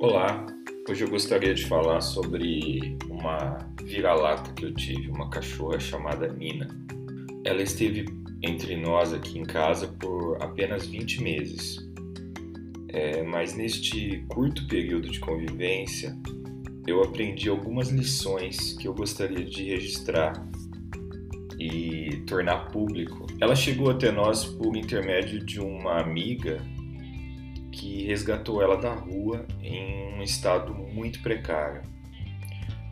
Olá, hoje eu gostaria de falar sobre uma vira-lata que eu tive, uma cachorra chamada Nina. Ela esteve entre nós aqui em casa por apenas 20 meses, é, mas neste curto período de convivência eu aprendi algumas lições que eu gostaria de registrar e tornar público. Ela chegou até nós por intermédio de uma amiga que resgatou ela da rua em um estado muito precário.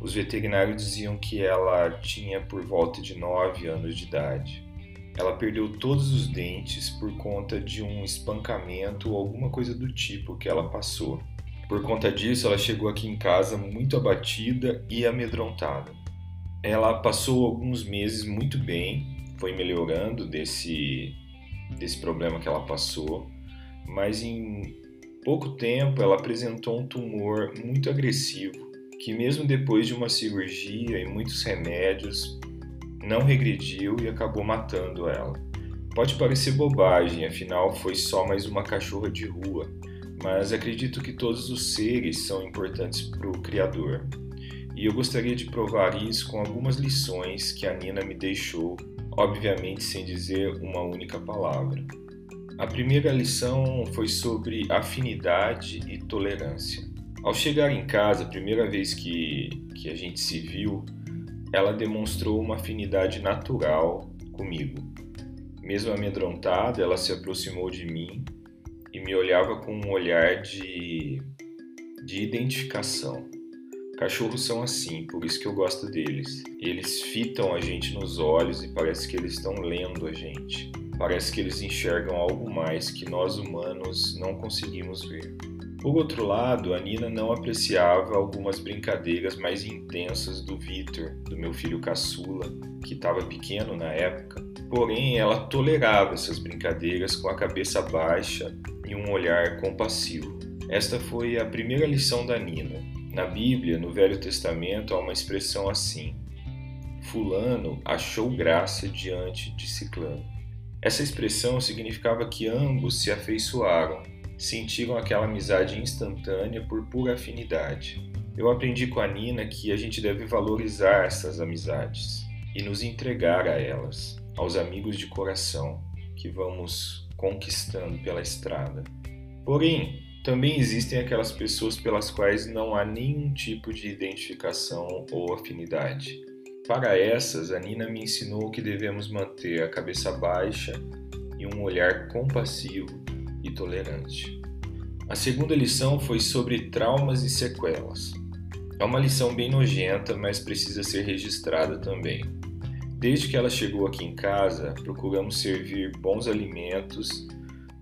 Os veterinários diziam que ela tinha por volta de 9 anos de idade. Ela perdeu todos os dentes por conta de um espancamento ou alguma coisa do tipo que ela passou. Por conta disso, ela chegou aqui em casa muito abatida e amedrontada. Ela passou alguns meses muito bem, foi melhorando desse, desse problema que ela passou mas em pouco tempo ela apresentou um tumor muito agressivo, que mesmo depois de uma cirurgia e muitos remédios, não regrediu e acabou matando ela. Pode parecer bobagem, afinal foi só mais uma cachorra de rua, mas acredito que todos os seres são importantes para o Criador. E eu gostaria de provar isso com algumas lições que a Nina me deixou, obviamente sem dizer uma única palavra. A primeira lição foi sobre afinidade e tolerância. Ao chegar em casa, a primeira vez que, que a gente se viu, ela demonstrou uma afinidade natural comigo. Mesmo amedrontada, ela se aproximou de mim e me olhava com um olhar de, de identificação. Cachorros são assim, por isso que eu gosto deles. Eles fitam a gente nos olhos e parece que eles estão lendo a gente. Parece que eles enxergam algo mais que nós humanos não conseguimos ver. Por outro lado, a Nina não apreciava algumas brincadeiras mais intensas do Victor, do meu filho caçula, que estava pequeno na época. Porém, ela tolerava essas brincadeiras com a cabeça baixa e um olhar compassivo. Esta foi a primeira lição da Nina. Na Bíblia, no Velho Testamento, há uma expressão assim: Fulano achou graça diante de Ciclano. Essa expressão significava que ambos se afeiçoaram, sentiram aquela amizade instantânea por pura afinidade. Eu aprendi com a Nina que a gente deve valorizar essas amizades e nos entregar a elas, aos amigos de coração que vamos conquistando pela estrada. Porém, também existem aquelas pessoas pelas quais não há nenhum tipo de identificação ou afinidade. Para essas, a Nina me ensinou que devemos manter a cabeça baixa e um olhar compassivo e tolerante. A segunda lição foi sobre traumas e sequelas. É uma lição bem nojenta, mas precisa ser registrada também. Desde que ela chegou aqui em casa, procuramos servir bons alimentos,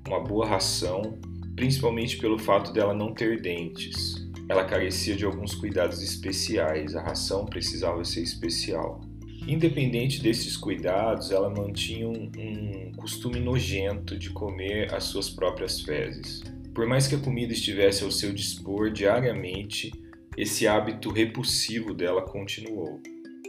uma boa ração, principalmente pelo fato dela não ter dentes ela carecia de alguns cuidados especiais, a ração precisava ser especial. Independente desses cuidados, ela mantinha um, um, costume nojento de comer as suas próprias fezes. Por mais que a comida estivesse ao seu dispor diariamente, esse hábito repulsivo dela continuou.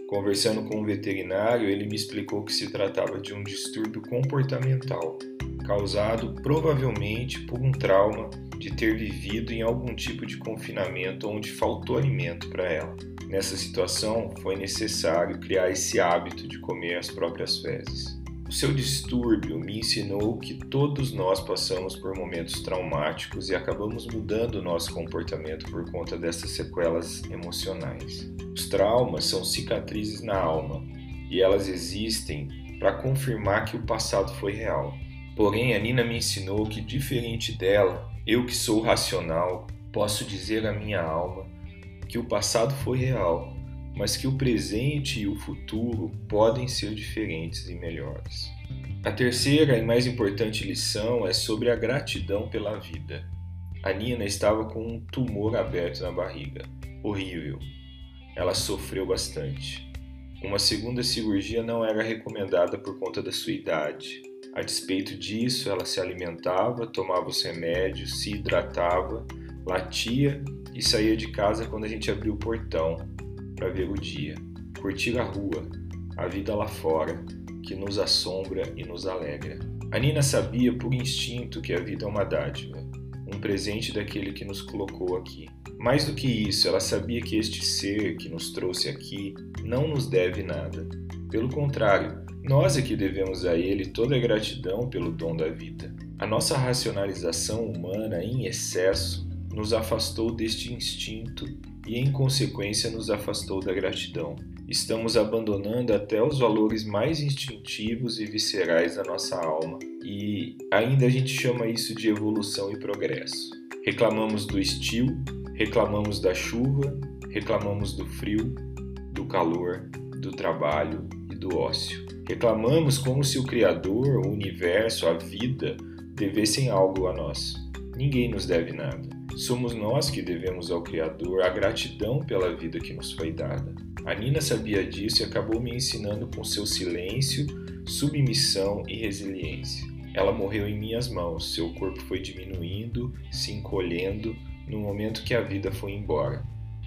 Conversando com um veterinário, ele me explicou que se tratava de um distúrbio comportamental, causado provavelmente por um trauma de ter vivido em algum tipo de confinamento onde faltou alimento para ela. Nessa situação, foi necessário criar esse hábito de comer as próprias fezes. O seu distúrbio me ensinou que todos nós passamos por momentos traumáticos e acabamos mudando o nosso comportamento por conta dessas sequelas emocionais. Os traumas são cicatrizes na alma e elas existem para confirmar que o passado foi real. Porém, a Nina me ensinou que, diferente dela, eu que sou racional, posso dizer à minha alma que o passado foi real, mas que o presente e o futuro podem ser diferentes e melhores. A terceira e mais importante lição é sobre a gratidão pela vida. A Nina estava com um tumor aberto na barriga. Horrível. Ela sofreu bastante. Uma segunda cirurgia não era recomendada por conta da sua idade. A despeito disso, ela se alimentava, tomava os remédios, se hidratava, latia e saía de casa quando a gente abria o portão para ver o dia, curtir a rua, a vida lá fora, que nos assombra e nos alegra. A Nina sabia por instinto que a vida é uma dádiva um presente daquele que nos colocou aqui. Mais do que isso, ela sabia que este ser que nos trouxe aqui não nos deve nada. Pelo contrário, nós é que devemos a ele toda a gratidão pelo dom da vida. A nossa racionalização humana em excesso nos afastou deste instinto e, em consequência, nos afastou da gratidão. Estamos abandonando até os valores mais instintivos e viscerais da nossa alma, e ainda a gente chama isso de evolução e progresso. Reclamamos do estio, reclamamos da chuva, reclamamos do frio, do calor, do trabalho e do ócio. Reclamamos como se o Criador, o universo, a vida devessem algo a nós. Ninguém nos deve nada. Somos nós que devemos ao Criador a gratidão pela vida que nos foi dada. A Nina sabia disso e acabou me ensinando com seu silêncio, submissão e resiliência. Ela morreu em minhas mãos, seu corpo foi diminuindo, se encolhendo no momento que a vida foi embora.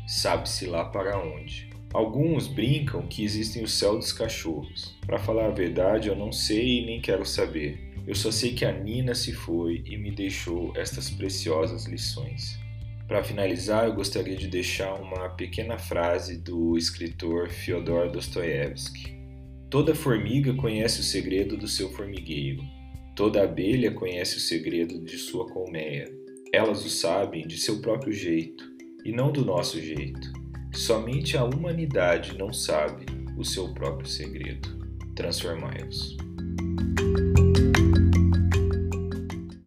Sabe-se lá para onde. Alguns brincam que existem o céu dos cachorros. Para falar a verdade, eu não sei e nem quero saber. Eu só sei que a Nina se foi e me deixou estas preciosas lições. Para finalizar, eu gostaria de deixar uma pequena frase do escritor Fyodor Dostoiévski. Toda formiga conhece o segredo do seu formigueiro. Toda abelha conhece o segredo de sua colmeia. Elas o sabem de seu próprio jeito e não do nosso jeito. Somente a humanidade não sabe o seu próprio segredo. Transformai-vos.